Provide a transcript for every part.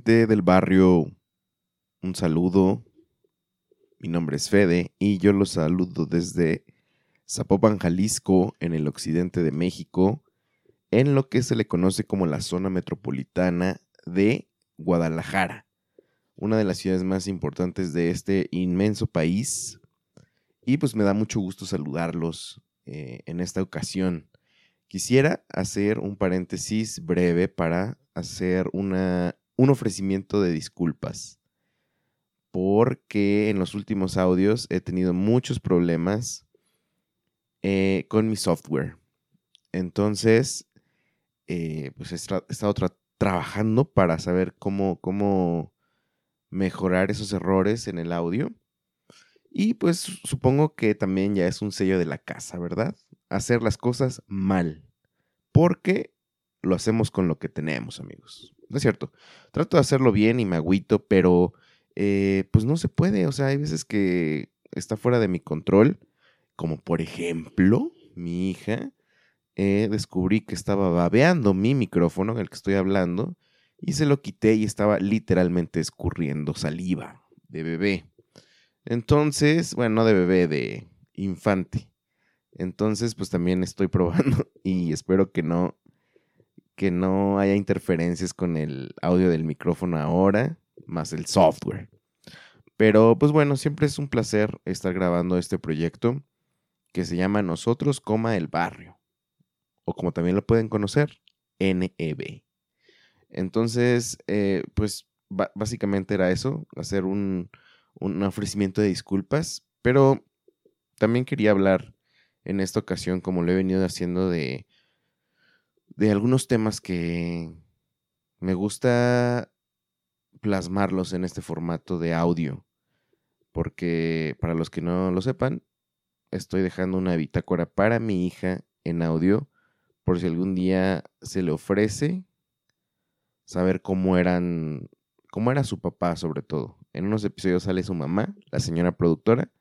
Del barrio, un saludo. Mi nombre es Fede y yo los saludo desde Zapopan, Jalisco, en el occidente de México, en lo que se le conoce como la zona metropolitana de Guadalajara, una de las ciudades más importantes de este inmenso país. Y pues me da mucho gusto saludarlos eh, en esta ocasión. Quisiera hacer un paréntesis breve para hacer una un ofrecimiento de disculpas porque en los últimos audios he tenido muchos problemas eh, con mi software. Entonces, eh, pues he, estado trabajando para saber cómo, cómo mejorar esos errores en el audio. Y pues supongo que también ya es un sello de la casa, ¿verdad? Hacer las cosas mal. Porque lo hacemos con lo que tenemos, amigos. No es cierto. Trato de hacerlo bien y me agüito, pero eh, pues no se puede. O sea, hay veces que está fuera de mi control. Como por ejemplo, mi hija, eh, descubrí que estaba babeando mi micrófono en el que estoy hablando y se lo quité y estaba literalmente escurriendo saliva de bebé. Entonces, bueno, no de bebé, de infante. Entonces, pues también estoy probando y espero que no que no haya interferencias con el audio del micrófono ahora, más el software. Pero pues bueno, siempre es un placer estar grabando este proyecto que se llama Nosotros, coma el barrio. O como también lo pueden conocer, NEB. Entonces, eh, pues básicamente era eso, hacer un, un ofrecimiento de disculpas, pero también quería hablar en esta ocasión, como lo he venido haciendo, de de algunos temas que me gusta plasmarlos en este formato de audio, porque para los que no lo sepan, estoy dejando una bitácora para mi hija en audio, por si algún día se le ofrece saber cómo eran, cómo era su papá sobre todo. En unos episodios sale su mamá, la señora productora,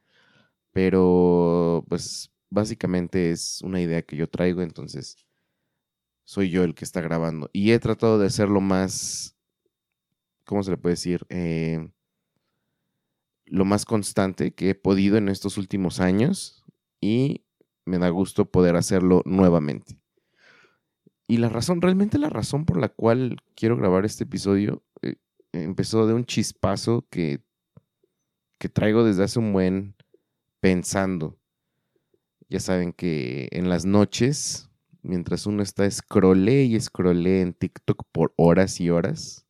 pero pues básicamente es una idea que yo traigo, entonces soy yo el que está grabando. Y he tratado de hacerlo más, ¿cómo se le puede decir? Eh, lo más constante que he podido en estos últimos años y me da gusto poder hacerlo nuevamente. Y la razón, realmente la razón por la cual quiero grabar este episodio eh, empezó de un chispazo que, que traigo desde hace un buen pensando. Ya saben que en las noches mientras uno está scrollé y scrollé en TikTok por horas y horas,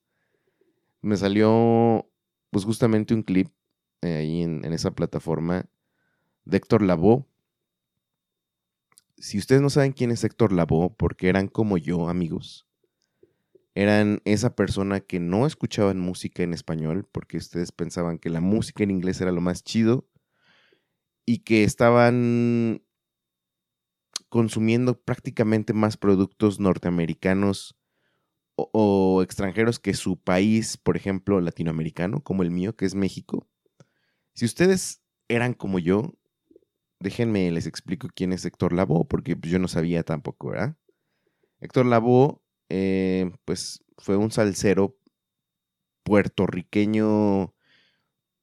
me salió pues justamente un clip eh, ahí en, esa plataforma de Héctor Lavoe. Si ustedes no saben quién es Héctor Lavoe, porque eran como yo, amigos, eran esa persona que no escuchaban música en español, porque ustedes pensaban que la música en inglés era lo más chido, y que estaban consumiendo prácticamente más productos norteamericanos o, extranjeros que su país, por ejemplo, latinoamericano, como el mío, que es México. Si ustedes eran como yo, déjenme, les explico quién es Héctor Lavoe, porque pues, yo no sabía tampoco, ¿verdad? Héctor Lavoe, eh, pues fue un salsero puertorriqueño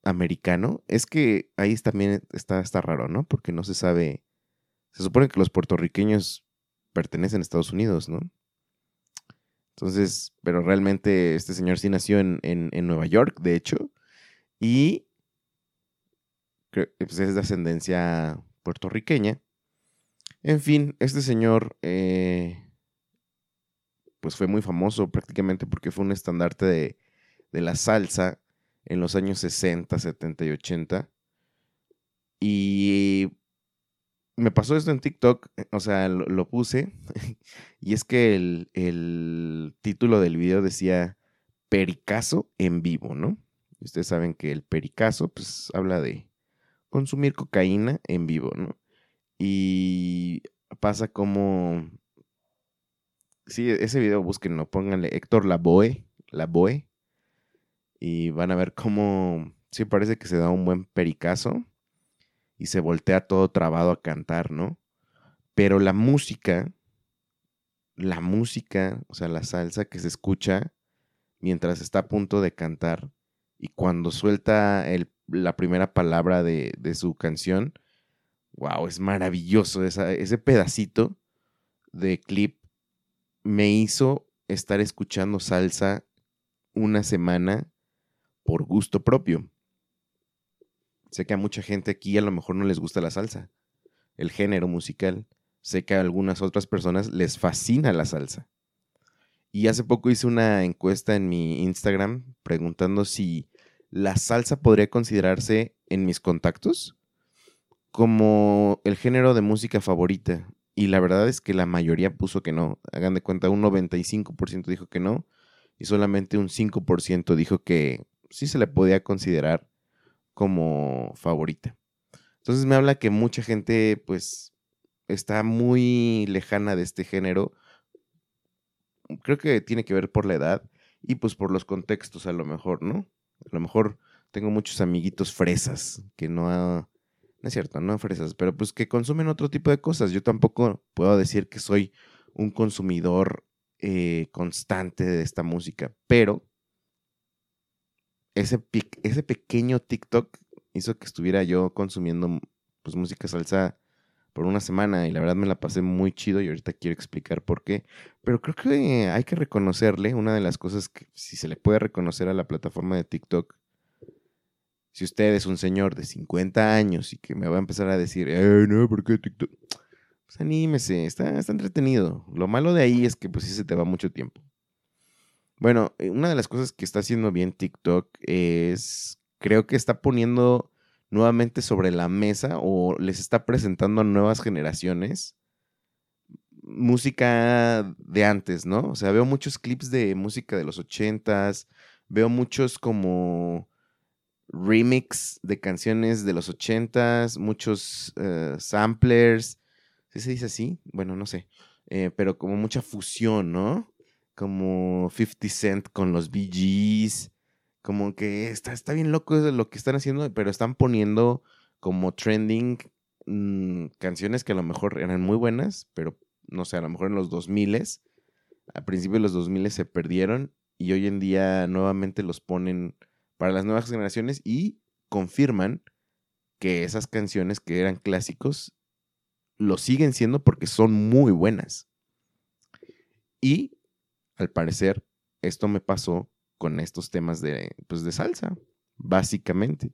americano, es que ahí también está, está raro, ¿no? Porque no se sabe. Se supone que los puertorriqueños pertenecen a Estados Unidos, ¿no? Entonces, pero realmente este señor sí nació en, Nueva York, de hecho, y pues, es de ascendencia puertorriqueña. En fin, este señor eh, pues fue muy famoso prácticamente porque fue un estandarte de, de la salsa en los años 60, 70 y 80. Y me pasó esto en TikTok, eh, o sea, lo, puse, y es que el, título del video decía Pericazo en vivo, ¿no? Ustedes saben que el pericazo, pues, habla de consumir cocaína en vivo, ¿no? Y pasa como... Sí, ese video búsquenlo, pónganle Héctor Lavoe, Lavoe, y van a ver cómo, sí parece que se da un buen pericazo y se voltea todo trabado a cantar, ¿no? Pero la música, la música, o sea, la salsa que se escucha mientras está a punto de cantar y cuando suelta la primera palabra de, su canción, wow, es maravilloso. ese pedacito de clip me hizo estar escuchando salsa una semana por gusto propio. Sé que a mucha gente aquí a lo mejor no les gusta la salsa, el género musical. Sé que a algunas otras personas les fascina la salsa. Y hace poco hice una encuesta en mi Instagram preguntando si la salsa podría considerarse en mis contactos como el género de música favorita. Y la verdad es que la mayoría puso que no. Hagan de cuenta, un 95% dijo que no y solamente un 5% dijo que sí se le podía considerar como favorita. Entonces me habla que mucha gente pues está muy lejana de este género. Creo que tiene que ver por la edad y pues por los contextos a lo mejor, ¿no? A lo mejor tengo muchos amiguitos fresas que no... no es cierto, no fresas, pero pues que consumen otro tipo de cosas. Yo tampoco puedo decir que soy un consumidor eh, constante de esta música, pero ese, ese pequeño TikTok hizo que estuviera yo consumiendo pues, música salsa por una semana y la verdad me la pasé muy chido y ahorita quiero explicar por qué. Pero creo que hay que reconocerle, una de las cosas que si se le puede reconocer a la plataforma de TikTok, si usted es un señor de 50 años y que me va a empezar a decir, eh, no, ¿por qué TikTok? Pues anímese, está, está entretenido. Lo malo de ahí es que pues sí se te va mucho tiempo. Bueno, eh, una de las cosas que está haciendo bien TikTok es, creo que está poniendo nuevamente sobre la mesa o les está presentando a nuevas generaciones música de antes, ¿no? O sea, veo muchos clips de música de los ochentas, veo muchos como remix de canciones de los ochentas, muchos eh, samplers, ¿sí se dice así? Bueno, no sé, eh, pero como mucha fusión, ¿no? Como 50 Cent con los Bee Como que está, está bien loco lo que están haciendo, pero están poniendo como trending mm, canciones que a lo mejor eran muy buenas, pero no sé, a lo mejor en los 2000 a principios de los 2000 se perdieron y hoy en día nuevamente los ponen para las nuevas generaciones y confirman que esas canciones que eran clásicos lo siguen siendo porque son muy buenas. Y al parecer, esto me pasó con estos temas de, pues, de salsa, básicamente.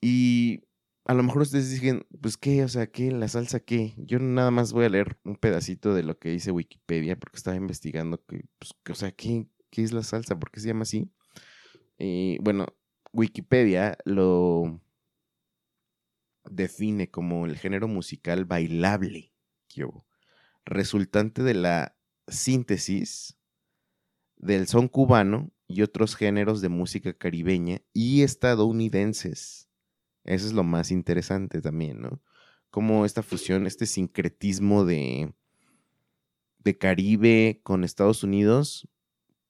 Y a lo mejor ustedes dicen, pues qué, o sea, ¿qué? ¿La salsa qué? Yo nada más voy a leer un pedacito de lo que dice Wikipedia porque estaba investigando que, pues, o sea, ¿qué, ¿qué es la salsa? ¿Por qué se llama así? Y bueno, Wikipedia lo define como el género musical bailable, resultante de la síntesis del son cubano y otros géneros de música caribeña y estadounidenses. Eso es lo más interesante también, ¿no? Como esta fusión, este sincretismo de, de Caribe con Estados Unidos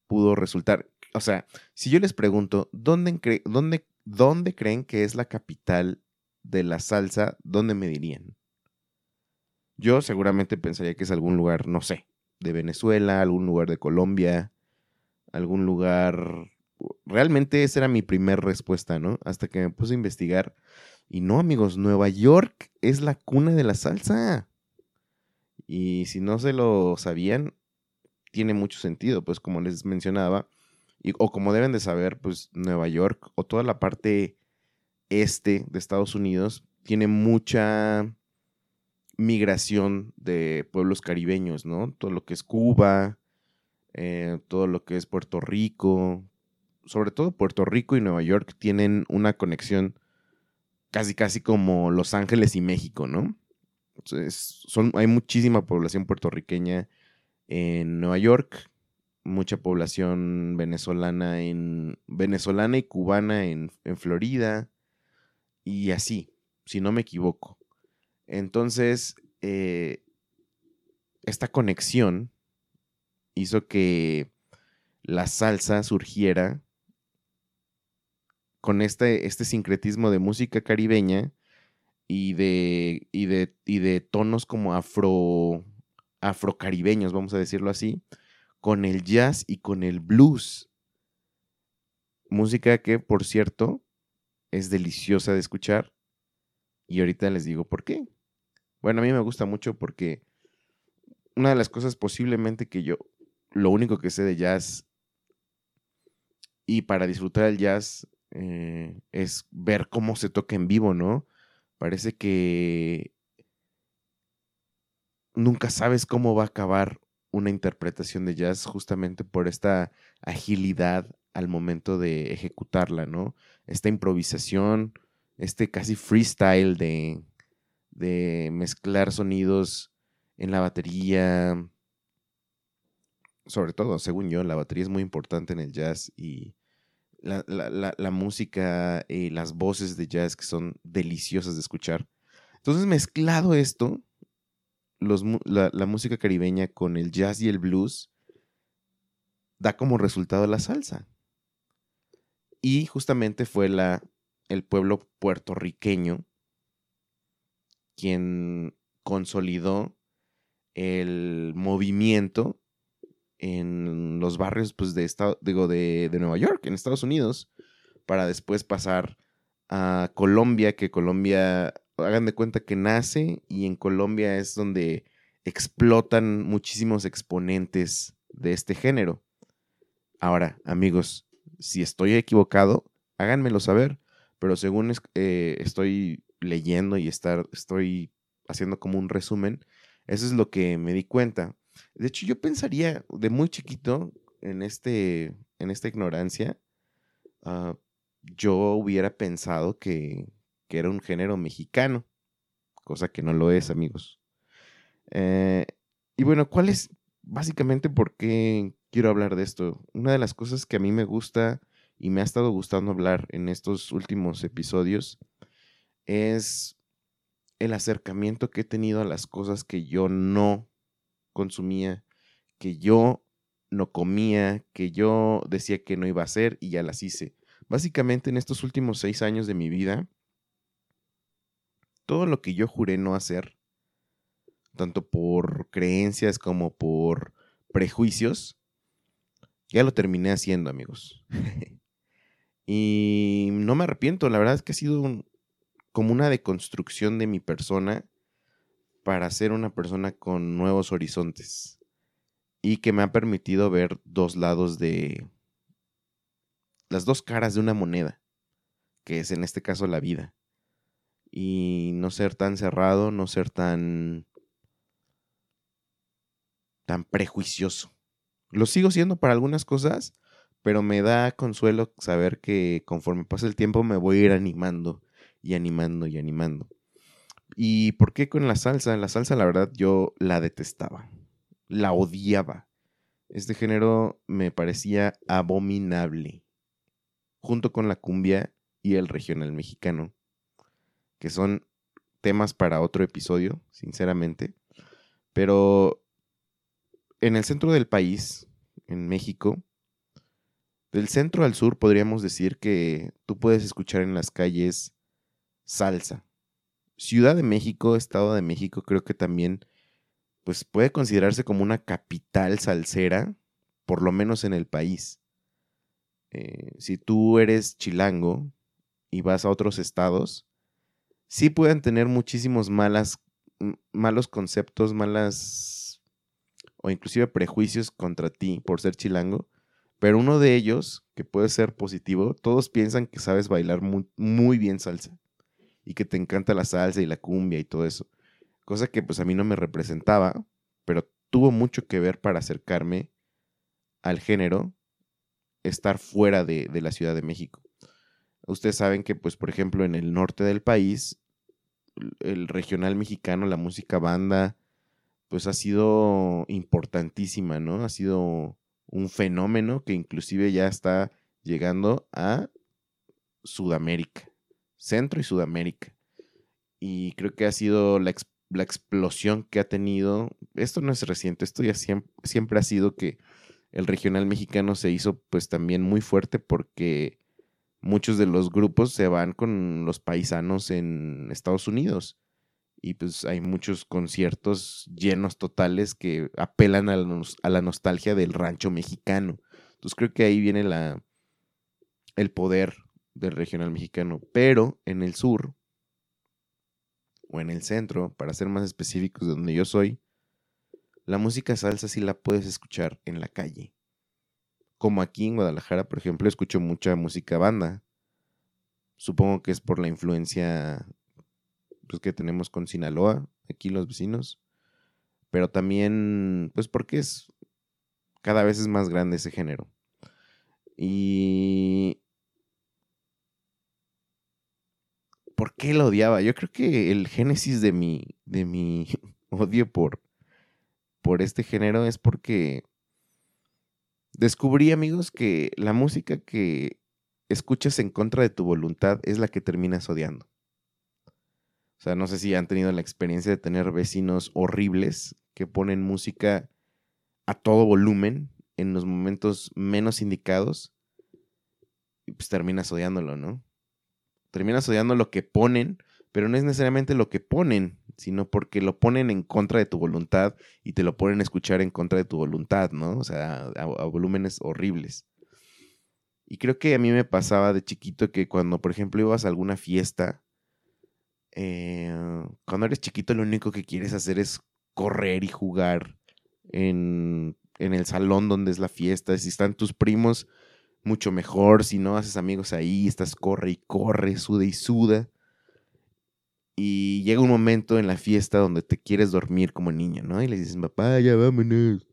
pudo resultar. O sea, si yo les pregunto, ¿dónde, dónde, ¿dónde creen que es la capital de la salsa? ¿Dónde me dirían? Yo seguramente pensaría que es algún lugar, no sé, de Venezuela, algún lugar de Colombia, algún lugar realmente esa era mi primera respuesta, ¿no? Hasta que me puse a investigar. Y no, amigos, Nueva York es la cuna de la salsa. Y si no se lo sabían, tiene mucho sentido, pues como les mencionaba, y, o como deben de saber, pues Nueva York o toda la parte este de Estados Unidos tiene mucha migración de pueblos caribeños, ¿no? Todo lo que es Cuba, eh, todo lo que es Puerto Rico, sobre todo Puerto Rico y Nueva York tienen una conexión casi casi como Los Ángeles y México, ¿no? son, hay muchísima población puertorriqueña en Nueva York, mucha población venezolana en venezolana y cubana en, en Florida y así, si no me equivoco. Entonces, eh, esta conexión hizo que la salsa surgiera con este, este sincretismo de música caribeña y de, y de, y de tonos como afro, afrocaribeños, vamos a decirlo así, con el jazz y con el blues. Música que, por cierto, es deliciosa de escuchar. Y ahorita les digo por qué. Bueno, a mí me gusta mucho porque una de las cosas posiblemente que yo, lo único que sé de jazz y para disfrutar el jazz eh, es ver cómo se toca en vivo, ¿no? Parece que nunca sabes cómo va a acabar una interpretación de jazz justamente por esta agilidad al momento de ejecutarla, ¿no? Esta improvisación, este casi freestyle de, de mezclar sonidos en la batería. Sobre todo, según yo, la batería es muy importante en el jazz y la, música y las voces de jazz que son deliciosas de escuchar. Entonces, mezclado esto, la, la, música caribeña con el jazz y el blues, da como resultado la salsa. Y justamente fue la, el pueblo puertorriqueño quien consolidó el movimiento en los barrios pues, de, digo, de, de, Nueva York, en Estados Unidos, para después pasar a Colombia, que Colombia, hagan de cuenta que nace y en Colombia es donde explotan muchísimos exponentes de este género. Ahora, amigos, si estoy equivocado, háganmelo saber, pero según eh, estoy leyendo y estar, estoy haciendo como un resumen, eso es lo que me di cuenta. De hecho, yo pensaría de muy chiquito en, este, en esta ignorancia, ah, yo hubiera pensado que, que, era un género mexicano, cosa que no lo es, amigos. Eh, y bueno, ¿cuál es básicamente por qué quiero hablar de esto? Una de las cosas que a mí me gusta y me ha estado gustando hablar en estos últimos episodios es el acercamiento que he tenido a las cosas que yo no consumía, que yo no comía, que yo decía que no iba a hacer y ya las hice. Básicamente en estos últimos seis años de mi vida, todo lo que yo juré no hacer, tanto por creencias como por prejuicios, ya lo terminé haciendo, amigos. y no me arrepiento, la verdad es que ha sido como una deconstrucción de mi persona para ser una persona con nuevos horizontes y que me ha permitido ver dos lados de las dos caras de una moneda, que es en este caso la vida. Y no ser tan cerrado, no ser tan tan prejuicioso. Lo sigo siendo para algunas cosas, pero me da consuelo saber que conforme pasa el tiempo me voy a ir animando y animando y animando. ¿Y por qué con la salsa? La salsa, la verdad, yo la detestaba. La odiaba. Este género me parecía abominable. Junto con la cumbia y el regional mexicano. Que son temas para otro episodio, sinceramente. Pero en el centro del país, en México, del centro al sur podríamos decir que tú puedes escuchar en las calles salsa, Ciudad de México, Estado de México, creo que también pues puede considerarse como una capital salsera, por lo menos en el país. eh, si tú eres chilango y vas a otros estados, sí pueden tener muchísimos malas, malos conceptos, malas o inclusive prejuicios contra ti por ser chilango. Pero uno de ellos, que puede ser positivo, todos piensan que sabes bailar muy, muy bien salsa y que te encanta la salsa y la cumbia y todo eso. Cosa que pues a mí no me representaba, pero tuvo mucho que ver para acercarme al género, estar fuera de, de la Ciudad de México. Ustedes saben que, pues, por ejemplo, en el norte del país, el regional mexicano, la música banda, pues ha sido importantísima, ¿no? Ha sido un fenómeno que inclusive ya está llegando a Sudamérica, Centro y Sudamérica. Y creo que ha sido la, explosión que ha tenido. Esto no es reciente, esto ya siempre, siempre ha sido que el regional mexicano se hizo pues también muy fuerte porque muchos de los grupos se van con los paisanos en Estados Unidos. Y pues hay muchos conciertos llenos totales que apelan a la, nostalgia del rancho mexicano. Entonces creo que ahí viene la, el poder del regional mexicano. Pero en el sur, o en el centro, para ser más específicos de donde yo soy, la música salsa sí la puedes escuchar en la calle. Como aquí en Guadalajara, por ejemplo, escucho mucha música banda. Supongo que es por la influencia pues, que tenemos con Sinaloa, aquí los vecinos. Pero también, pues porque es cada vez es más grande ese género. Y... ¿Por qué lo odiaba? Yo creo que el génesis de mi, de mi odio por, por este género es porque descubrí, amigos, que la música que escuchas en contra de tu voluntad es la que terminas odiando. O sea, no sé si han tenido la experiencia de tener vecinos horribles que ponen música a todo volumen en los momentos menos indicados y pues terminas odiándolo, ¿no? Terminas odiando lo que ponen, pero no es necesariamente lo que ponen, sino porque lo ponen en contra de tu voluntad y te lo ponen a escuchar en contra de tu voluntad, ¿no? O sea, a, volúmenes horribles. Y creo que a mí me pasaba de chiquito que cuando, por ejemplo, ibas a alguna fiesta, eh, cuando eres chiquito lo único que quieres hacer es correr y jugar en, en el salón donde es la fiesta. Si están tus primos, mucho mejor. Si no haces amigos ahí, estás corre y corre, suda y suda. Y llega un momento en la fiesta donde te quieres dormir como niño, ¿no? Y le dices, papá, ya vámonos.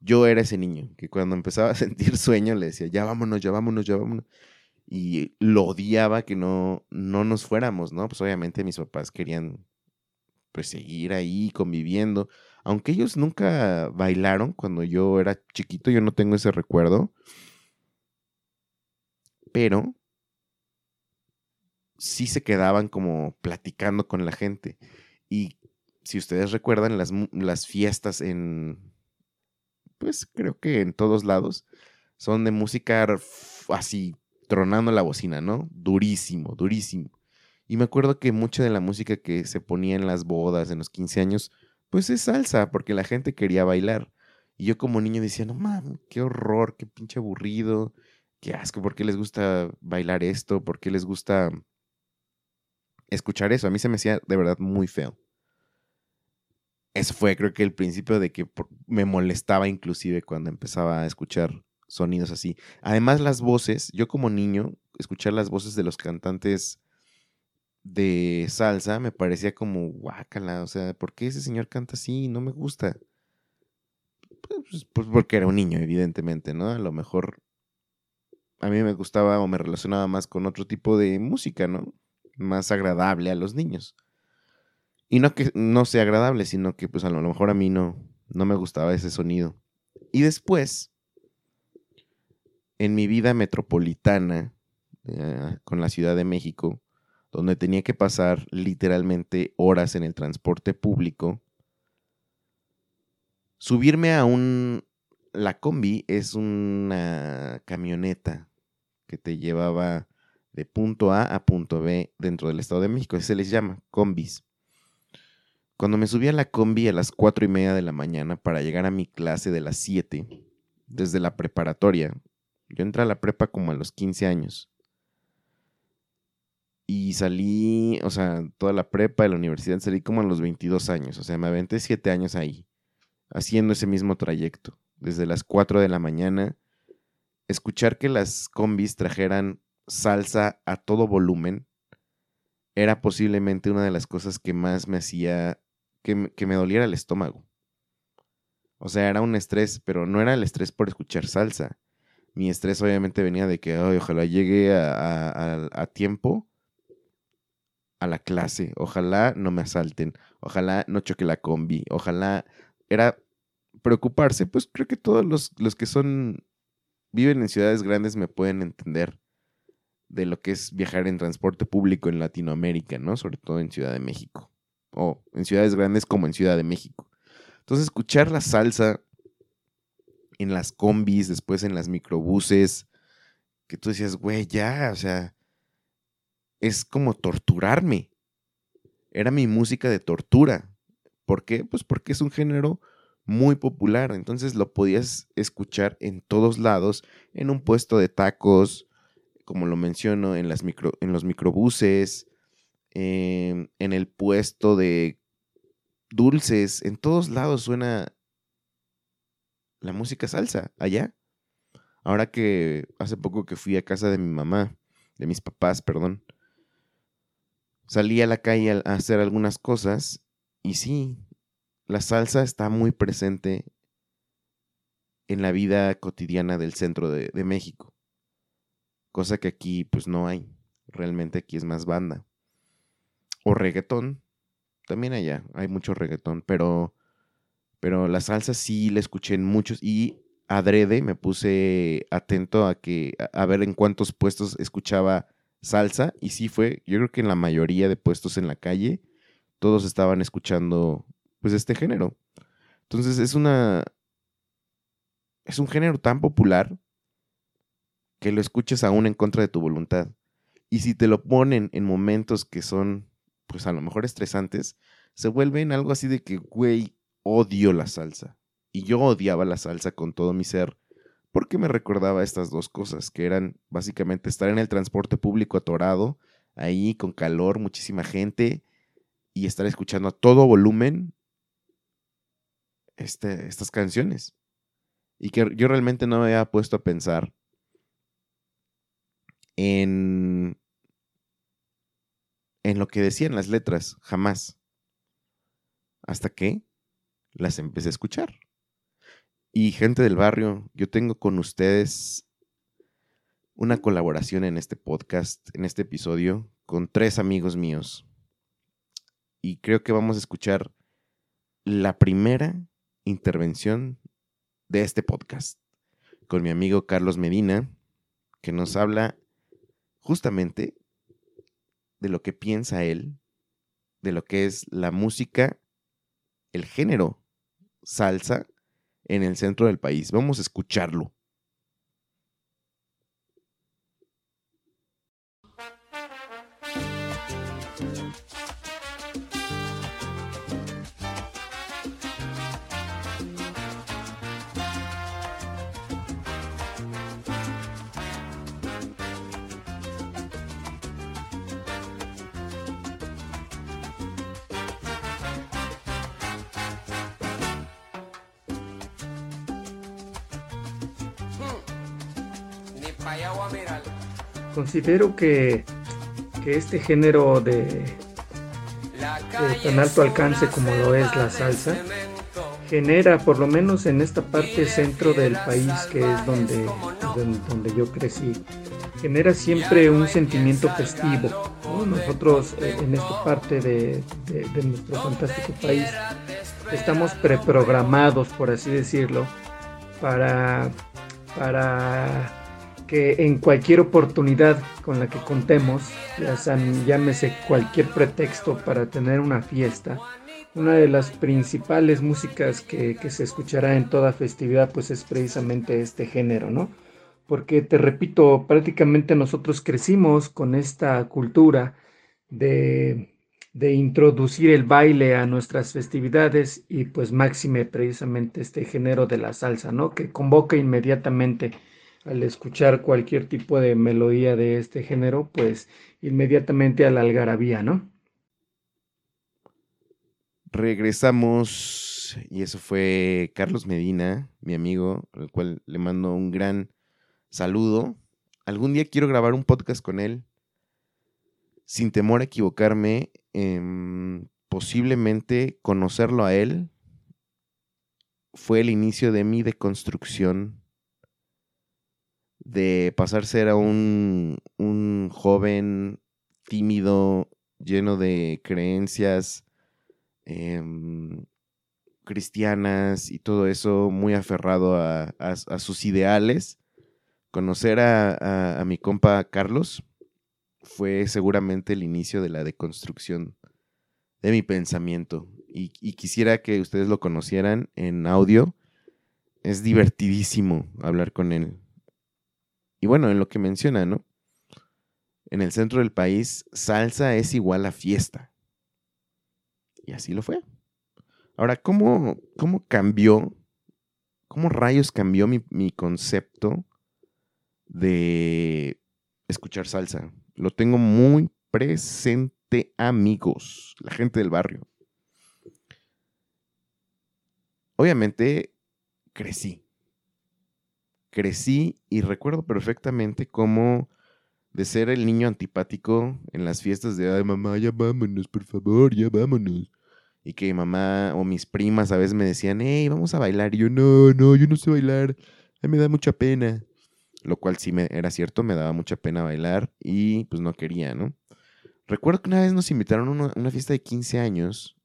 Yo era ese niño que cuando empezaba a sentir sueño le decía, ya vámonos, ya vámonos, ya vámonos. Y lo odiaba que no, no nos fuéramos, ¿no? Pues obviamente mis papás querían pues seguir ahí conviviendo. Aunque ellos nunca bailaron cuando yo era chiquito, yo no tengo ese recuerdo. Pero sí se quedaban como platicando con la gente. Y si ustedes recuerdan las, las fiestas en, pues creo que en todos lados, son de música así, tronando la bocina, ¿no? Durísimo, durísimo. Y me acuerdo que mucha de la música que se ponía en las bodas, en los 15 años, pues es salsa, porque la gente quería bailar. Y yo como niño decía, no mames, qué horror, qué pinche aburrido, qué asco, ¿por qué les gusta bailar esto? ¿Por qué les gusta escuchar eso. A mí se me hacía de verdad muy feo. Eso fue creo que el principio de que me molestaba inclusive cuando empezaba a escuchar sonidos así. Además las voces, yo como niño, escuchar las voces de los cantantes de salsa me parecía como guácala, o sea, ¿por qué ese señor canta así? No me gusta. Pues, pues porque era un niño, evidentemente, ¿no? A lo mejor a mí me gustaba o me relacionaba más con otro tipo de música, ¿no? más agradable a los niños. Y no que no sea agradable, sino que pues a lo mejor a mí no, no me gustaba ese sonido. Y después, en mi vida metropolitana eh, con la Ciudad de México, donde tenía que pasar literalmente horas en el transporte público, subirme a un... La combi es una camioneta que te llevaba de punto A a punto B dentro del Estado de México. Así se les llama, combis. Cuando me subí a la combi a las cuatro y media de la mañana para llegar a mi clase de las 7, desde la preparatoria, Yo entré a la prepa como a los 15 años. Y salí, o sea, toda la prepa de la universidad salí como a los 22 años. O sea, me aventé 7 años ahí, haciendo ese mismo trayecto. Desde las 4 de la mañana, escuchar que las combis trajeran salsa a todo volumen era posiblemente una de las cosas que más me hacía que, me doliera el estómago. O sea, era un estrés, pero no era el estrés por escuchar salsa. Mi estrés obviamente venía de que ojalá llegue a, tiempo a la clase, ojalá no me asalten, ojalá no choque la combi, ojalá era preocuparse, pues creo que todos los, los que son, viven en ciudades grandes me pueden entender de lo que es viajar en transporte público en Latinoamérica, ¿no? Sobre todo en Ciudad de México. O en ciudades grandes como en Ciudad de México. Entonces, escuchar la salsa en las combis, después en las microbuses, que tú decías, güey, ya, o sea, es como torturarme. Era mi música de tortura. ¿Por qué? Pues porque es un género muy popular. Entonces lo podías escuchar en todos lados, en un puesto de tacos, como lo menciono, en, las micro, en los microbuses, em, en el puesto de dulces, en todos lados suena la música salsa, allá. Ahora que hace poco que fui a casa de mi mamá, de mis papás, perdón, salí a la calle a hacer algunas cosas y sí, la salsa está muy presente en la vida cotidiana del centro de México cosa que aquí pues no hay. Realmente aquí es más banda. O reggaetón. También allá hay mucho reggaetón, pero, pero la salsa sí la escuché en muchos y adrede me puse atento a que a ver en cuántos puestos escuchaba salsa y sí fue, yo creo que en la mayoría de puestos en la calle todos estaban escuchando pues este género. Entonces es una es un género tan popular que lo escuches aún en contra de tu voluntad. Y si te lo ponen en momentos que son, pues a lo mejor estresantes, se vuelven algo así de que, güey, odio la salsa. Y yo odiaba la salsa con todo mi ser, porque me recordaba estas dos cosas, que eran básicamente estar en el transporte público atorado, ahí con calor, muchísima gente, y estar escuchando a todo volumen este, estas canciones. Y que yo realmente no me había puesto a pensar en, en lo que decían las letras, jamás. Hasta que las empecé a escuchar. Y gente del barrio, yo tengo con ustedes una colaboración en este podcast, en este episodio, con tres amigos míos. Y creo que vamos a escuchar la primera intervención de este podcast con mi amigo Carlos Medina, que nos habla justamente de lo que piensa él, de lo que es la música, el género salsa en el centro del país. Vamos a escucharlo. Considero que, este género de, tan alto alcance como lo es la salsa genera, por lo menos en esta parte centro del país que es donde, donde, yo crecí, genera siempre un sentimiento festivo. Nosotros eh, en esta parte de, de, nuestro fantástico país estamos preprogramados, por así decirlo, para, para que en cualquier oportunidad con la que contemos, ya llámese cualquier pretexto para tener una fiesta, una de las principales músicas que, se escuchará en toda festividad pues es precisamente este género, ¿no? Porque te repito, prácticamente nosotros crecimos con esta cultura de, de introducir el baile a nuestras festividades y pues máxime precisamente este género de la salsa, ¿no? Que convoca inmediatamente al escuchar cualquier tipo de melodía de este género, pues inmediatamente a la algarabía, ¿no? Regresamos y eso fue Carlos Medina, mi amigo, al cual le mando un gran saludo. Algún día quiero grabar un podcast con él, sin temor a equivocarme, em, posiblemente conocerlo a él fue el inicio de mi deconstrucción de pasar a ser a un, un joven tímido, lleno de creencias em, cristianas y todo eso, muy aferrado a, sus ideales. Conocer a, a, mi compa Carlos fue seguramente el inicio de la deconstrucción de mi pensamiento. Y, quisiera que ustedes lo conocieran en audio. Es divertidísimo hablar con él. Y bueno, en lo que menciona, ¿no? En el centro del país, salsa es igual a fiesta. Y así lo fue. Ahora, ¿cómo, cómo cambió? ¿Cómo rayos cambió mi, mi concepto de escuchar salsa? Lo tengo muy presente, amigos, la gente del barrio. Obviamente, crecí crecí y recuerdo perfectamente cómo de ser el niño antipático en las fiestas de, ay mamá, ya vámonos, por favor, ya vámonos. Y que mi mamá o mis primas a veces me decían, hey, vamos a bailar. Y yo, no, no, yo no sé bailar. A mí me da mucha pena. Lo cual sí me, era cierto, me daba mucha pena bailar y pues no quería, ¿no? Recuerdo que una vez nos invitaron a una fiesta de 15 años,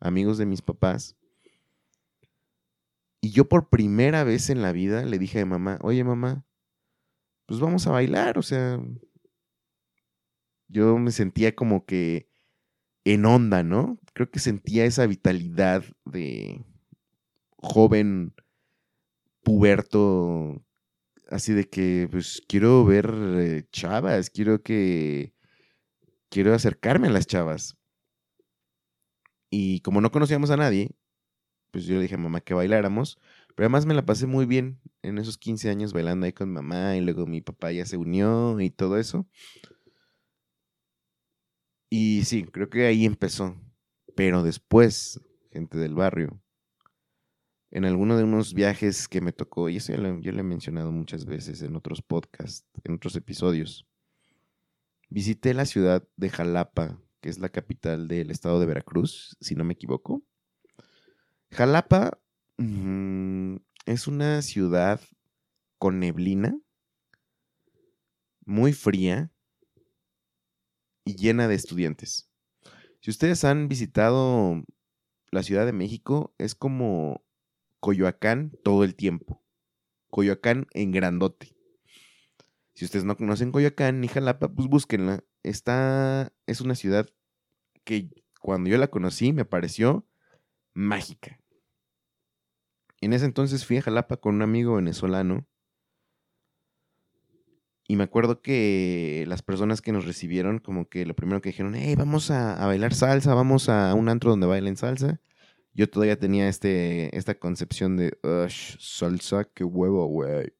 amigos de mis papás, y yo por primera vez en la vida le dije a mi mamá, oye mamá, pues vamos a bailar, o sea, yo me sentía como que en onda, ¿no? Creo que sentía esa vitalidad de joven puberto, así de que, pues quiero ver eh, chavas, quiero que, quiero acercarme a las chavas. Y como no conocíamos a nadie, pues yo le dije a mamá que bailáramos, pero además me la pasé muy bien en esos 15 años bailando ahí con mamá y luego mi papá ya se unió y todo eso. Y sí, creo que ahí empezó. Pero después, gente del barrio, en alguno de unos viajes que me tocó, y eso ya lo, yo lo he mencionado muchas veces en otros podcasts, en otros episodios, visité la ciudad de Jalapa, que es la capital del estado de Veracruz, si no me equivoco. Jalapa mm, es una ciudad con neblina, muy fría y llena de estudiantes. Si ustedes han visitado la Ciudad de México, es como Coyoacán todo el tiempo. Coyoacán en grandote. Si ustedes no conocen Coyoacán ni Jalapa, pues búsquenla. Esta es una ciudad que cuando yo la conocí me pareció mágica. En ese entonces fui a Jalapa con un amigo venezolano y me acuerdo que las personas que nos recibieron, como que lo primero que dijeron, hey, vamos a, bailar salsa, vamos a un antro donde bailen salsa. Yo todavía tenía este, esta concepción de, salsa, qué huevo, güey.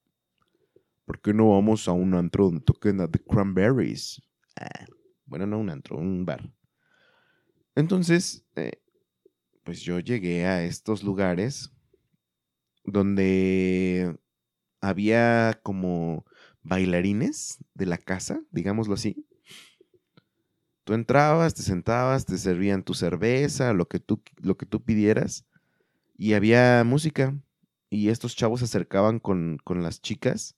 ¿Por qué no vamos a un antro donde toquen a The Cranberries? Ah, bueno, no un antro, un bar. Entonces, eh, pues yo llegué a estos lugares donde había como bailarines de la casa, digámoslo así. Tú entrabas, te sentabas, te servían tu cerveza, lo que tú, lo que tú pidieras, y había música. Y estos chavos se acercaban con, con las chicas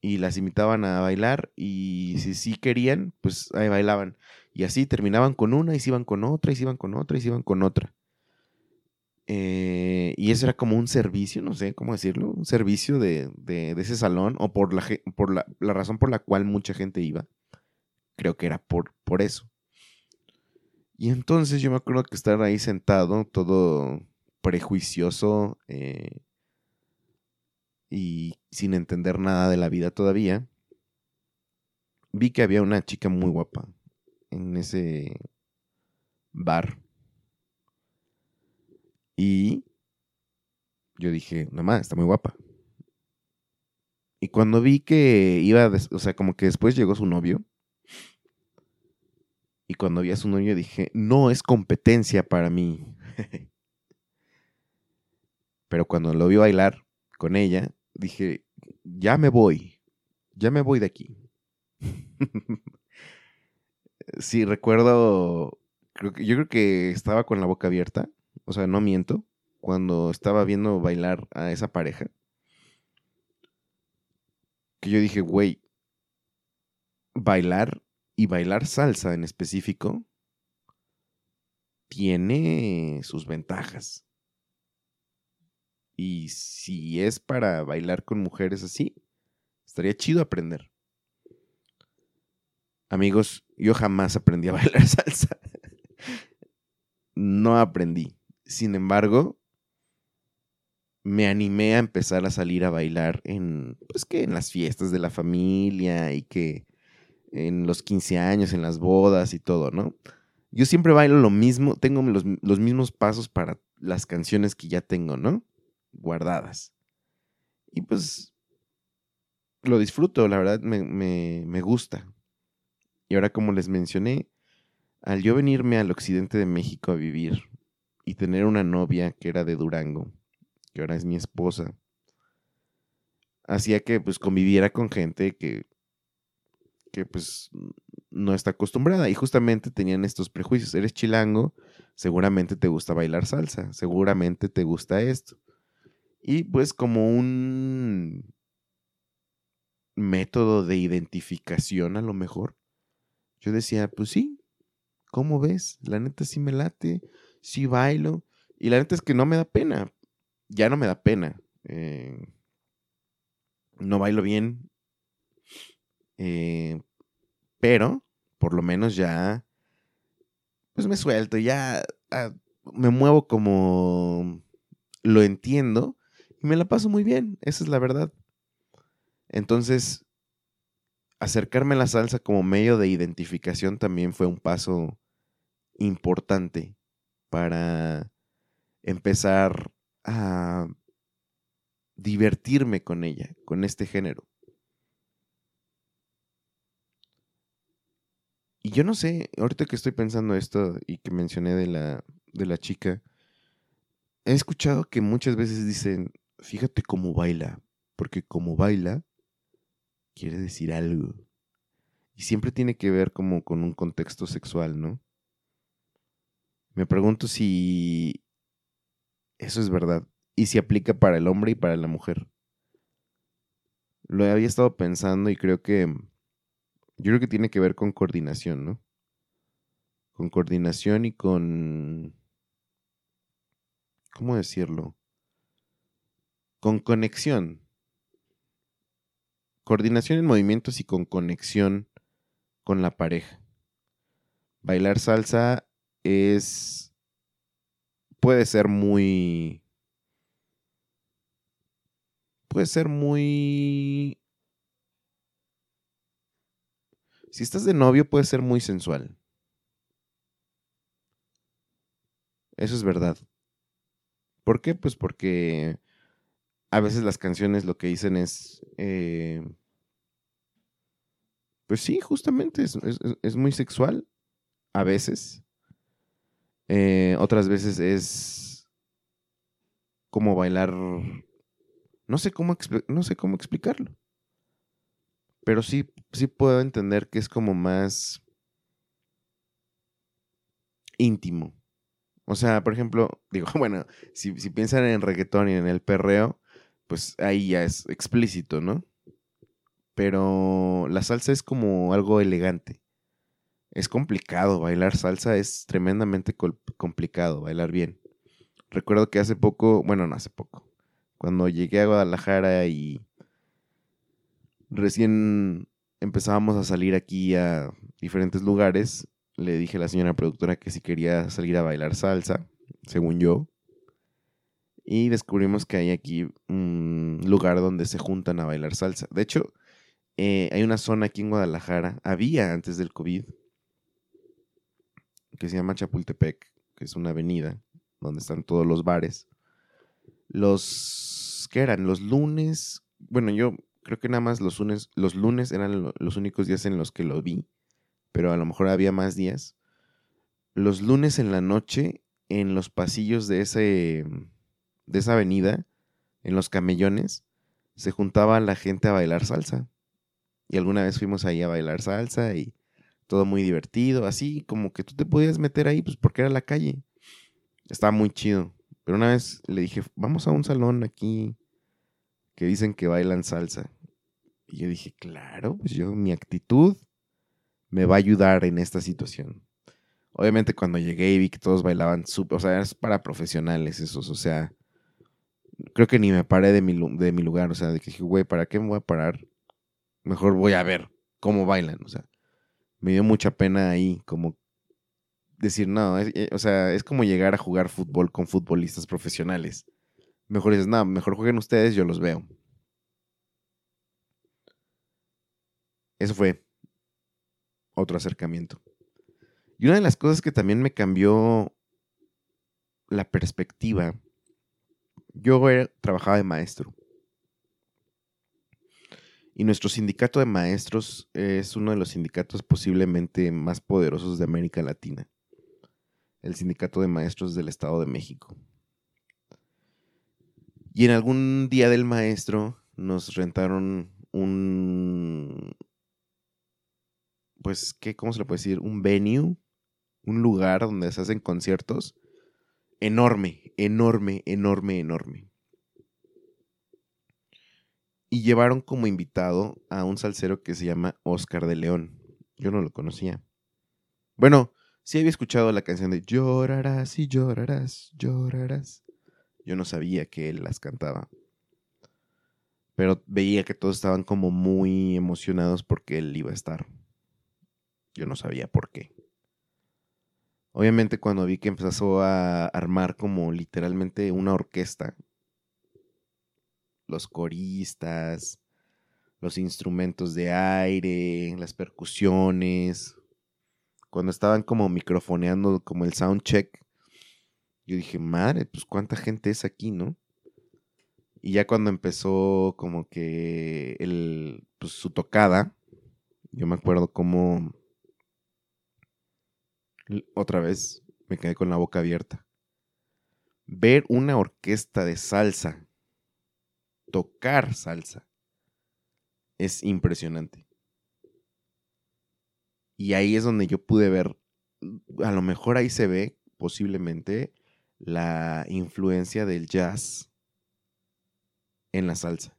y las invitaban a bailar y si sí querían, pues ahí bailaban. Y así terminaban con una y se iban con otra y se iban con otra y se iban con otra. Eh, y eso era como un servicio, no sé cómo decirlo, un servicio de, ese salón o por, la, por la, razón por la cual mucha gente iba. Creo que era por, por eso. Y entonces yo me acuerdo que estar ahí sentado, todo prejuicioso eh, y sin entender nada de la vida todavía, vi que había una chica muy guapa en ese bar. Y yo dije, mamá, está muy guapa. Y cuando vi que iba, o sea, como que después llegó su novio. Y cuando vi a su novio dije, no es competencia para mí. Pero cuando lo vi bailar con ella, dije, ya me voy, ya me voy de aquí. sí, recuerdo, creo que, yo creo que estaba con la boca abierta, o sea, no miento, cuando estaba viendo bailar a esa pareja. Que yo dije, güey, bailar y bailar salsa en específico tiene sus ventajas. Y si es para bailar con mujeres así, estaría chido aprender. Amigos, yo jamás aprendí a bailar salsa. no aprendí. Sin embargo, me animé a empezar a salir a bailar en, pues que en las fiestas de la familia y que en los 15 años, en las bodas y todo, ¿no? Yo siempre bailo lo mismo, tengo los, los mismos pasos para las canciones que ya tengo, ¿no? Guardadas. Y pues lo disfruto, la verdad me, me, me gusta. Y ahora, como les mencioné, al yo venirme al occidente de México a vivir y tener una novia que era de Durango, que ahora es mi esposa, hacía que pues conviviera con gente que, que pues no está acostumbrada y justamente tenían estos prejuicios. Eres chilango, seguramente te gusta bailar salsa, seguramente te gusta esto. Y pues como un método de identificación a lo mejor, yo decía, pues sí, ¿cómo ves? La neta sí me late, sí bailo. Y la neta es que no me da pena, ya no me da pena. Eh, no bailo bien. Eh, pero, por lo menos ya, pues me suelto, ya ah, me muevo como lo entiendo y me la paso muy bien, esa es la verdad. Entonces, acercarme a la salsa como medio de identificación también fue un paso importante para empezar a divertirme con ella, con este género. Y yo no sé, ahorita que estoy pensando esto y que mencioné de la, de la chica, he escuchado que muchas veces dicen, fíjate cómo baila, porque como baila, quiere decir algo. Y siempre tiene que ver como con un contexto sexual, ¿no? Me pregunto si eso es verdad y si aplica para el hombre y para la mujer. Lo había estado pensando y creo que yo creo que tiene que ver con coordinación, ¿no? Con coordinación y con ¿cómo decirlo? Con conexión coordinación en movimientos y con conexión con la pareja. Bailar salsa es puede ser muy puede ser muy si estás de novio puede ser muy sensual. Eso es verdad. ¿Por qué? Pues porque a veces las canciones lo que dicen es eh, pues sí, justamente es, muy sexual. A veces. Eh, otras veces es como bailar. No sé cómo, no sé cómo explicarlo. Pero sí, sí puedo entender que es como más íntimo. O sea, por ejemplo, digo, bueno, si, si piensan en reggaetón y en el perreo, pues ahí ya es explícito, ¿no? pero la salsa es como algo elegante. Es complicado, bailar salsa es tremendamente complicado, bailar bien. Recuerdo que hace poco, bueno, no hace poco, cuando llegué a Guadalajara y recién empezábamos a salir aquí a diferentes lugares, le dije a la señora productora que si quería salir a bailar salsa, según yo. Y descubrimos que hay aquí un lugar donde se juntan a bailar salsa. De hecho, eh, hay una zona aquí en Guadalajara, había antes del COVID, que se llama Chapultepec, que es una avenida donde están todos los bares. Los, ¿qué eran? Los lunes, bueno, yo creo que nada más los lunes, los lunes eran los únicos días en los que lo vi, pero a lo mejor había más días. Los lunes en la noche, en los pasillos de, ese, de esa avenida, en los camellones, se juntaba la gente a bailar salsa. Y alguna vez fuimos ahí a bailar salsa y todo muy divertido, así como que tú te podías meter ahí, pues porque era la calle. Estaba muy chido. Pero una vez le dije, vamos a un salón aquí que dicen que bailan salsa. Y yo dije, claro, pues yo, mi actitud me va a ayudar en esta situación. Obviamente cuando llegué y vi que todos bailaban súper, o sea, es para profesionales esos, o sea, creo que ni me paré de mi, de mi lugar, o sea, de que dije, güey, ¿para qué me voy a parar? Mejor voy a ver cómo bailan, o sea, me dio mucha pena ahí, como decir, no, eh, o sea, es como llegar a jugar fútbol con futbolistas profesionales. Mejor dices, no, mejor jueguen ustedes, yo los veo. Eso fue otro acercamiento. Y una de las cosas que también me cambió la perspectiva, yo trabajaba de maestro. Y nuestro sindicato de maestros es uno de los sindicatos posiblemente más poderosos de América Latina el Sindicato de Maestros del Estado de México. Y en algún día del maestro nos rentaron un, pues, ¿qué, ¿cómo se le puede decir? Un venue, un lugar donde se hacen conciertos enorme, enorme, enorme, enorme. Y llevaron como invitado a un salsero que se llama Oscar de León. Yo no lo conocía. Bueno, Sí había escuchado la canción de Llorarás y llorarás, llorarás. Yo no sabía que él las cantaba. Pero veía que todos estaban como muy emocionados porque él iba a estar. Yo no sabía por qué. Obviamente cuando vi que empezó a armar como literalmente una orquesta, los coristas, los instrumentos de aire, las percusiones, cuando estaban como microfoneando como el sound check, yo dije, madre, pues cuánta gente es aquí, ¿no? Y ya cuando empezó como que el, pues, su tocada, yo me acuerdo como otra vez me quedé con la boca abierta. Ver una orquesta de salsa, tocar salsa, es impresionante. Y ahí es donde yo pude ver, a lo mejor ahí se ve posiblemente la influencia del jazz en la salsa.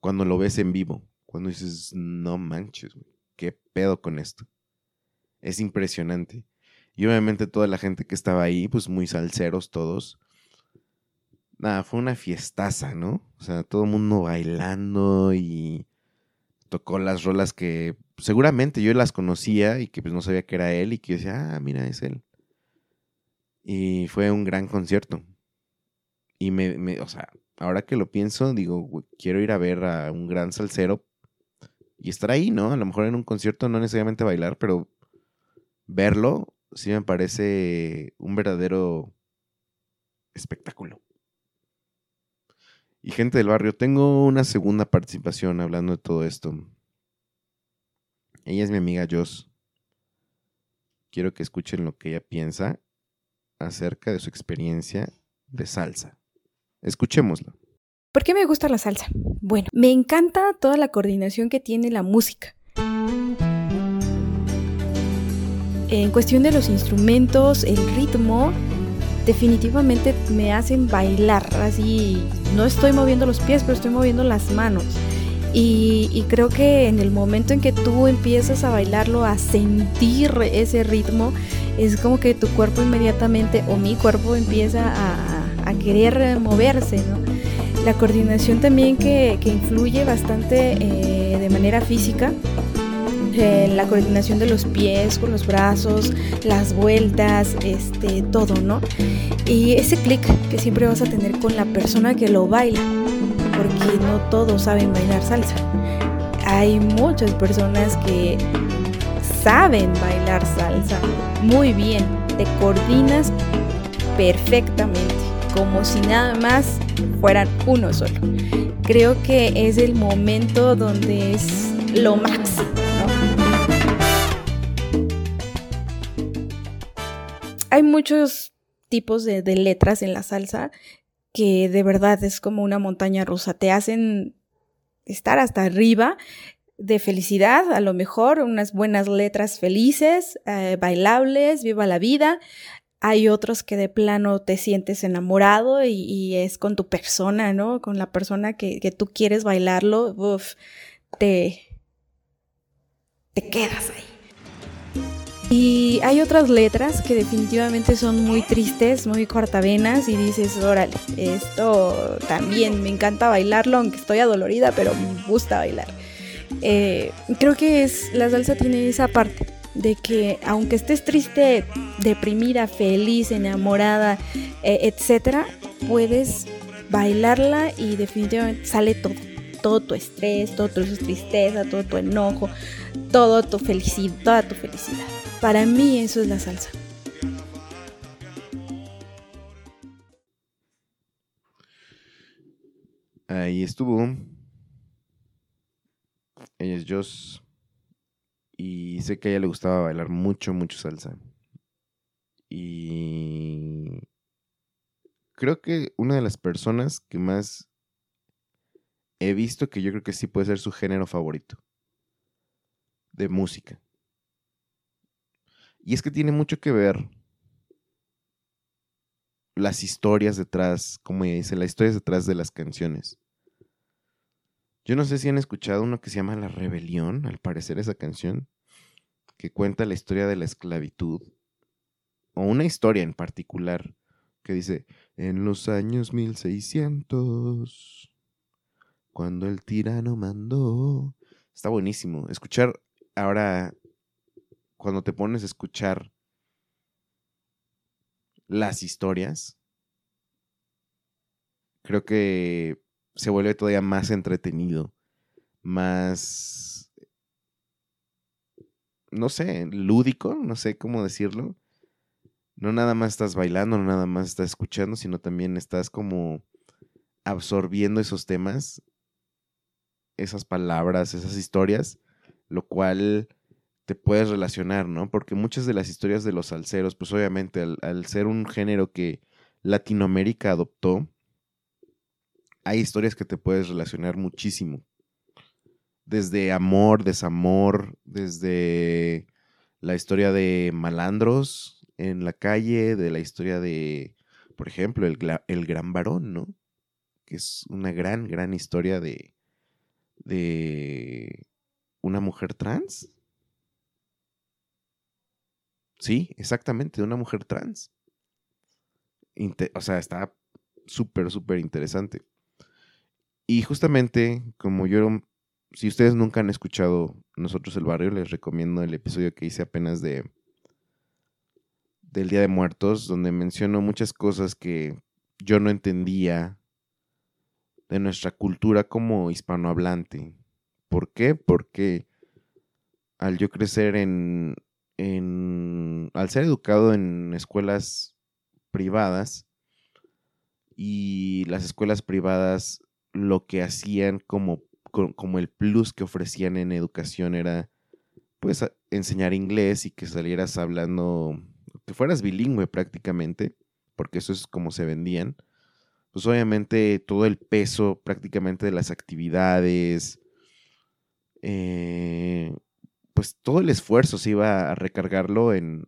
Cuando lo ves en vivo, cuando dices, no manches, qué pedo con esto. Es impresionante. Y obviamente toda la gente que estaba ahí, pues muy salseros todos. Nada, fue una fiestaza, ¿no? O sea, todo el mundo bailando y tocó las rolas que seguramente yo las conocía y que pues no sabía que era él y que decía, ah, mira, es él. Y fue un gran concierto. Y me, o sea, ahora que lo pienso, digo, quiero ir a ver a un gran salsero y estar ahí, ¿no? A lo mejor en un concierto no necesariamente bailar, pero verlo sí me parece un verdadero espectáculo. Y gente del barrio, tengo una segunda participación hablando de todo esto. Ella es mi amiga Joss. Quiero que escuchen lo que ella piensa acerca de su experiencia de salsa. Escuchémoslo. ¿Por qué me gusta la salsa? Bueno, me encanta toda la coordinación que tiene la música. En cuestión de los instrumentos, el ritmo, definitivamente me hacen bailar. Así, no estoy moviendo los pies, pero estoy moviendo las manos. Y, creo que en el momento en que tú empiezas a bailarlo, a sentir ese ritmo, es como que tu cuerpo inmediatamente o mi cuerpo empieza a, querer moverse, La coordinación también que, influye bastante eh, de manera física, la coordinación de los pies con los brazos, las vueltas, este, todo, ¿no? Y ese clic que siempre vas a tener con la persona que lo baila porque no todos saben bailar salsa. Hay muchas personas que saben bailar salsa muy bien, te coordinas perfectamente, como si nada más fueran uno solo. creo que es el momento donde es lo máximo. Hay muchos tipos de, letras en la salsa que de verdad es como una montaña rusa. Te hacen estar hasta arriba de felicidad, a lo mejor, unas buenas letras felices, eh, bailables, viva la vida. Hay otros que de plano te sientes enamorado y, es con tu persona, ¿no? Con la persona que, que tú quieres bailarlo, uf, te, te quedas ahí. Y hay otras letras que definitivamente son muy tristes, muy cortavenas y dices, órale, esto también me encanta bailarlo, aunque estoy adolorida, pero me gusta bailar. Eh, creo que es, la salsa tiene esa parte de que aunque estés triste, deprimida, feliz, enamorada, eh, etcétera, puedes bailarla y definitivamente sale todo. Todo tu estrés, toda tu tristeza, todo tu enojo, todo tu felicidad, toda tu felicidad. Para mí eso es la salsa. Ahí estuvo. Ella es Joss. Y sé que a ella le gustaba bailar mucho, mucho salsa. Y creo que una de las personas que más he visto que yo creo que sí puede ser su género favorito de música. Y es que tiene mucho que ver las historias detrás, como dice, las historias detrás de las canciones. Yo no sé si han escuchado uno que se llama La Rebelión, al parecer esa canción, que cuenta la historia de la esclavitud, o una historia en particular, que dice, en los años 1600, cuando el tirano mandó. Está buenísimo. Escuchar ahora cuando te pones a escuchar las historias, creo que se vuelve todavía más entretenido, más, no sé, lúdico, no sé cómo decirlo. No nada más estás bailando, no nada más estás escuchando, sino también estás como absorbiendo esos temas, esas palabras, esas historias, lo cual te puedes relacionar, ¿no? Porque muchas de las historias de los salseros, pues obviamente al, ser un género que Latinoamérica adoptó, hay historias que te puedes relacionar muchísimo. Desde amor, desamor, desde la historia de malandros en la calle, de la historia de, por ejemplo, el, gran varón, ¿no? Que es una gran, gran historia de una mujer trans Sí, exactamente, de una mujer trans. o sea, está súper, súper interesante. Y justamente, como yo, si ustedes nunca han escuchado Nosotros el Barrio, les recomiendo el episodio que hice apenas de del Día de Muertos, donde menciono muchas cosas que yo no entendía de nuestra cultura como hispanohablante. ¿Por qué? Porque al yo crecer en, al ser educado en escuelas privadas y las escuelas privadas lo que hacían como, como el plus que ofrecían en educación era pues enseñar inglés y que salieras hablando, que fueras bilingüe prácticamente, porque eso es como se vendían. Pues obviamente todo el peso prácticamente de las actividades, eh, pues todo el esfuerzo se iba a recargarlo en,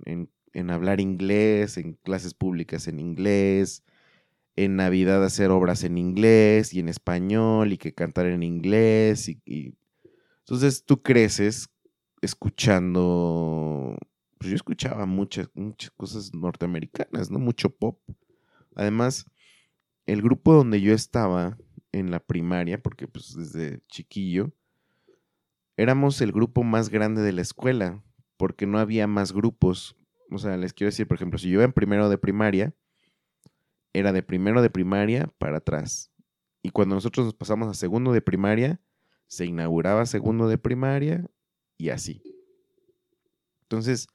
hablar inglés, en clases públicas en inglés, en Navidad hacer obras en inglés y en español y que cantar en inglés. Y, Entonces tú creces escuchando, pues yo escuchaba muchas, muchas cosas norteamericanas, ¿no? Mucho pop. Además, el grupo donde yo estaba en la primaria, porque pues desde chiquillo, éramos el grupo más grande de la escuela, porque no había más grupos. O sea, les quiero decir, por ejemplo, si yo iba en primero de primaria, era de primero de primaria para atrás. Y cuando nosotros nos pasamos a segundo de primaria, se inauguraba segundo de primaria y así. Entonces,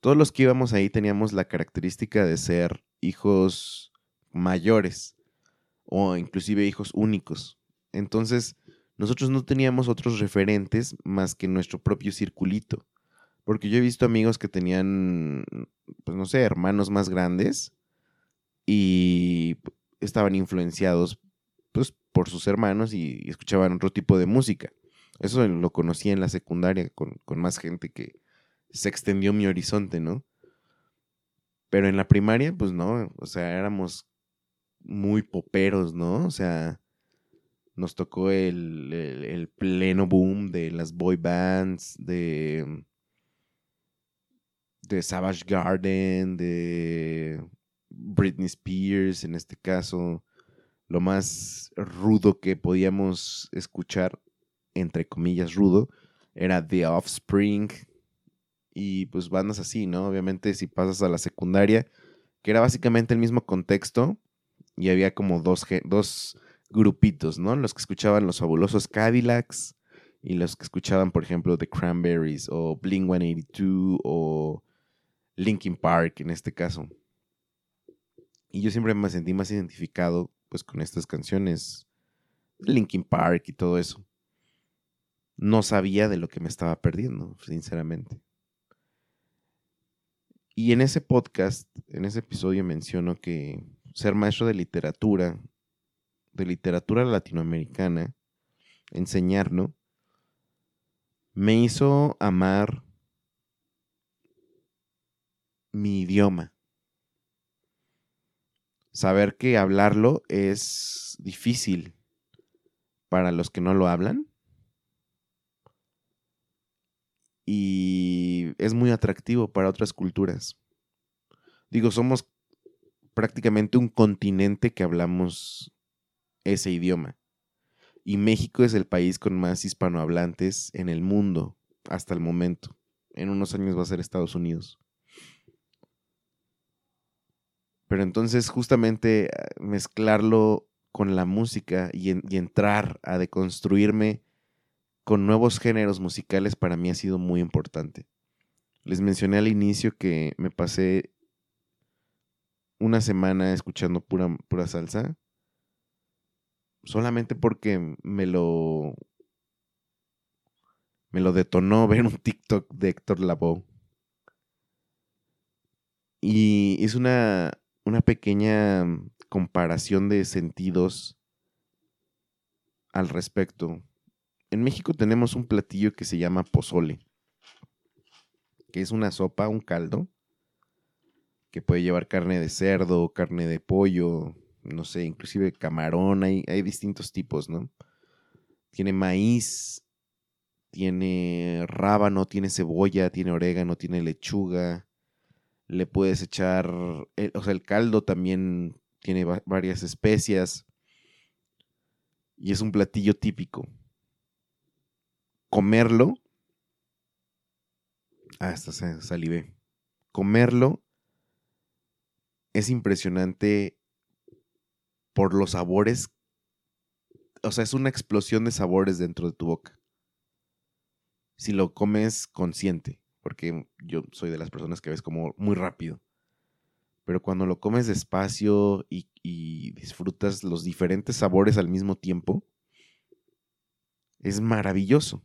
todos los que íbamos ahí teníamos la característica de ser hijos mayores o inclusive hijos únicos. Entonces, nosotros no teníamos otros referentes más que nuestro propio circulito. Porque yo he visto amigos que tenían, pues no sé, hermanos más grandes y estaban influenciados pues, por sus hermanos y, escuchaban otro tipo de música. Eso lo conocí en la secundaria con, con más gente que se extendió mi horizonte, ¿no? Pero en la primaria, pues no, o sea, éramos muy poperos, ¿no? O sea, nos tocó el, pleno boom de las boy bands, de, de Savage Garden, de Britney Spears, en este caso, lo más rudo que podíamos escuchar, entre comillas rudo, era The Offspring y pues bandas así, ¿no? Obviamente si pasas a la secundaria, que era básicamente el mismo contexto y había como dos, dos grupitos, ¿no? Los que escuchaban los fabulosos Cadillacs y los que escuchaban, por ejemplo, The Cranberries o Blink 182 o Linkin Park en este caso. Y yo siempre me sentí más identificado pues con estas canciones, Linkin Park y todo eso. No sabía de lo que me estaba perdiendo, sinceramente. Y en ese podcast, en ese episodio menciono que ser maestro de literatura de literatura latinoamericana, enseñarlo, me hizo amar mi idioma. Saber que hablarlo es difícil para los que no lo hablan. Y es muy atractivo para otras culturas. Digo, somos prácticamente un continente que hablamos ese idioma. Y México es el país con más hispanohablantes en el mundo hasta el momento. En unos años va a ser Estados Unidos. Pero entonces justamente ah, mezclarlo con la música y, entrar a deconstruirme con nuevos géneros musicales para mí ha sido muy importante. Les mencioné al inicio que me pasé una semana escuchando pura, pura salsa solamente porque me lo me lo detonó ver un TikTok de Héctor Lavoe. Y es una, una pequeña comparación de sentidos al respecto. En México tenemos un platillo que se llama pozole, que es una sopa, un caldo, que puede llevar carne de cerdo, carne de pollo, no sé, inclusive camarón, hay, hay distintos tipos, ¿no? Tiene maíz, tiene rábano, tiene cebolla, tiene orégano, tiene lechuga. Le puedes echar, o sea, el caldo también tiene varias especias. Y es un platillo típico. Comerlo. Ah, hasta salivé. Comerlo es impresionante por los sabores. O sea, es una explosión de sabores dentro de tu boca. Si lo comes consciente, porque yo soy de las personas que ves como muy rápido. Pero cuando lo comes despacio y, disfrutas los diferentes sabores al mismo tiempo, es maravilloso.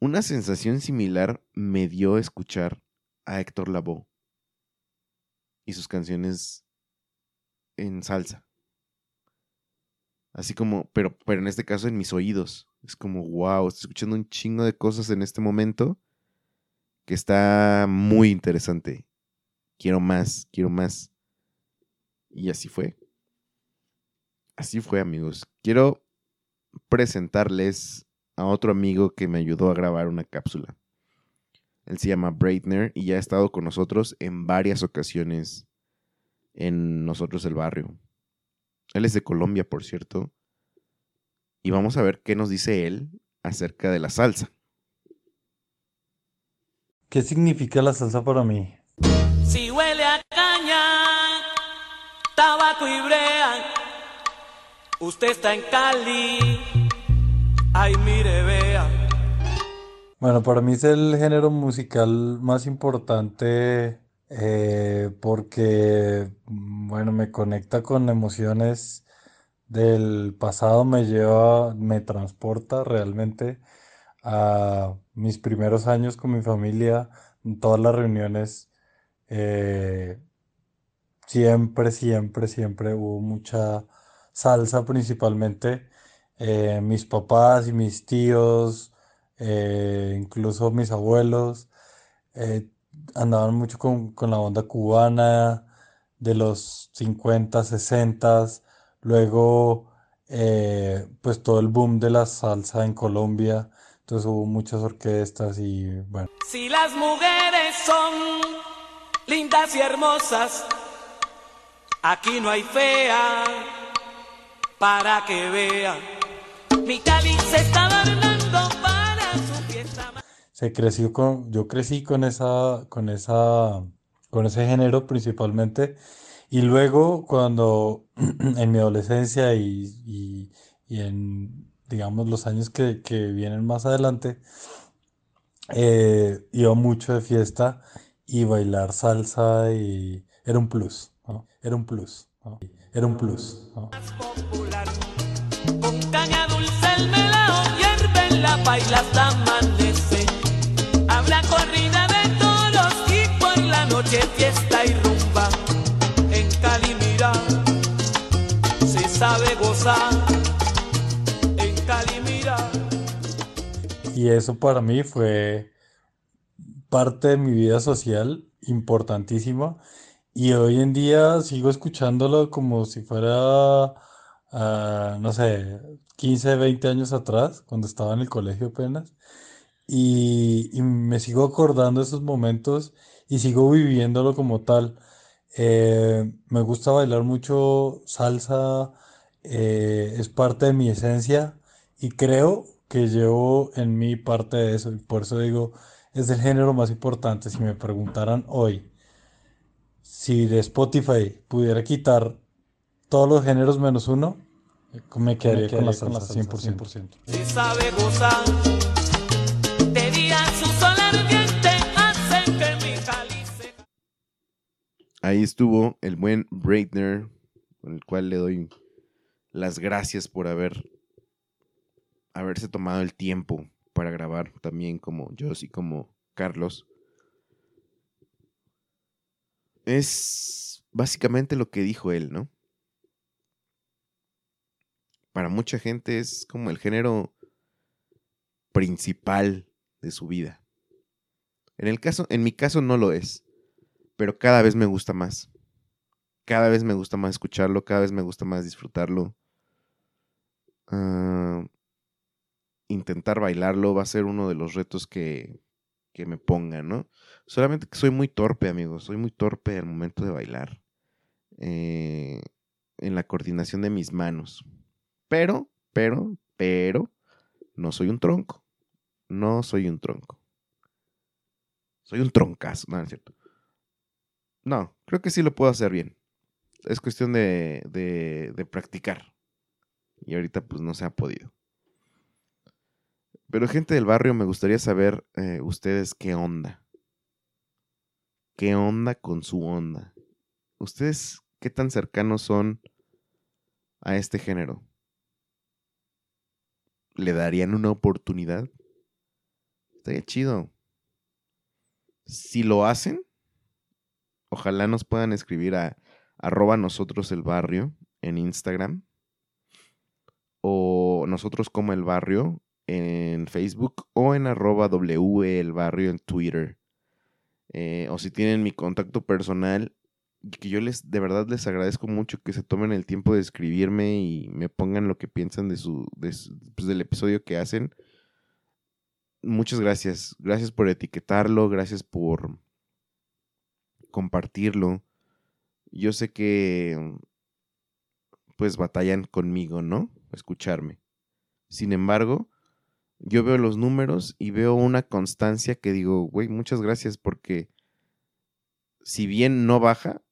Una sensación similar me dio escuchar a Héctor Lavoe y sus canciones en salsa. Así como, pero, pero en este caso en mis oídos. Es como, wow, estoy escuchando un chingo de cosas en este momento que está muy interesante. Quiero más, quiero más. Y así fue. Así fue, amigos. Quiero presentarles a otro amigo que me ayudó a grabar una cápsula. Él se llama Breitner y ya ha estado con nosotros en varias ocasiones en nosotros el barrio. Él es de Colombia, por cierto. Y vamos a ver qué nos dice él acerca de la salsa. ¿Qué significa la salsa para mí? Si huele a caña, tabaco y brea, usted está en Cali, ay mire, vea. Bueno, para mí es el género musical más importante eh, porque, bueno, me conecta con emociones del pasado me lleva, me transporta realmente a mis primeros años con mi familia, en todas las reuniones. eh, siempre, siempre, siempre hubo mucha salsa principalmente. eh, mis papás y mis tíos, incluso mis abuelos, andaban mucho con, con la onda cubana de los 50, 60, luego eh, pues todo el boom de la salsa en Colombia, entonces hubo muchas orquestas y bueno. Si las mujeres son lindas y hermosas, aquí no hay fea para que vean. Mi Cali se está se creció con, yo crecí con esa, con esa, con ese género principalmente. Y luego cuando en mi adolescencia y, y- en, digamos, los años que, que vienen más adelante, eh, iba mucho de fiesta y bailar salsa y era un plus. Era un plus. Era un plus, ¿no? Y rumba. Eso para mí fue parte de mi vida social importantísima. Y hoy en día sigo escuchándolo como si fuera, ah, no sé, 15, 20 años atrás, cuando estaba en el colegio apenas. Y, y me sigo acordando esos momentos y sigo viviéndolo como tal. Eh, me gusta bailar mucho salsa, eh, es parte de mi esencia y creo que llevo en mí parte de eso. Y por eso digo, es el género más importante. Si me preguntaran hoy si de Spotify pudiera quitar todos los géneros menos uno, me quedaría con la salsa 100%. se sabe gozar. Ahí estuvo el buen Breitner, con el cual le doy las gracias por haber haberse tomado el tiempo para grabar también como yo y como Carlos. Es básicamente lo que dijo él, ¿no? Para mucha gente es como el género principal de su vida. En el caso, en mi caso no lo es pero cada vez me gusta más. Cada vez me gusta más escucharlo, cada vez me gusta más disfrutarlo. Ah, intentar bailarlo va a ser uno de los retos que, que me pongan, ¿no? Solamente que soy muy torpe, amigos, soy muy torpe al momento de bailar. eh, en la coordinación de mis manos. Pero, pero, pero, no soy un tronco. No soy un tronco. Soy un troncazo, no, no es cierto. No, creo que sí lo puedo hacer bien. Es cuestión de, de, practicar. Y ahorita pues no se ha podido. Pero gente del barrio, me gustaría saber eh, ustedes qué onda. ¿Qué onda con su onda? ¿Ustedes qué tan cercanos son a este género? ¿Le darían una oportunidad? Estaría chido. Si lo hacen, ojalá nos puedan escribir a arroba nosotros el barrio en Instagram o nosotros como el barrio en Facebook o en arroba W el barrio en Twitter. Eh, o si tienen mi contacto personal, que yo les de verdad les agradezco mucho que se tomen el tiempo de escribirme y me pongan lo que piensan de su, de su- pues, del episodio que hacen. Muchas gracias. Gracias por etiquetarlo, gracias por compartirlo. Yo sé que pues batallan conmigo, ¿no? Escucharme. Sin embargo, yo veo los números y veo una constancia que digo, güey, muchas gracias porque si bien no baja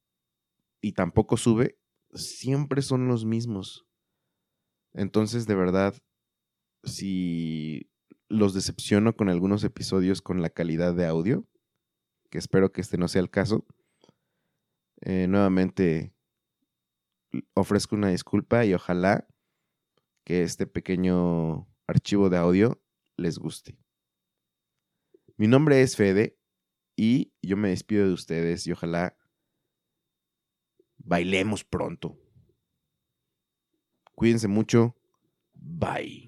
y tampoco sube, siempre son los mismos. Entonces, de verdad, si los decepciono con algunos episodios con la calidad de audio, que espero que este no sea el caso, eh, nuevamente ofrezco una disculpa y ojalá que este pequeño archivo de audio les guste. Mi nombre es Fede y yo me despido de ustedes y ojalá bailemos pronto. Cuídense mucho. Bye.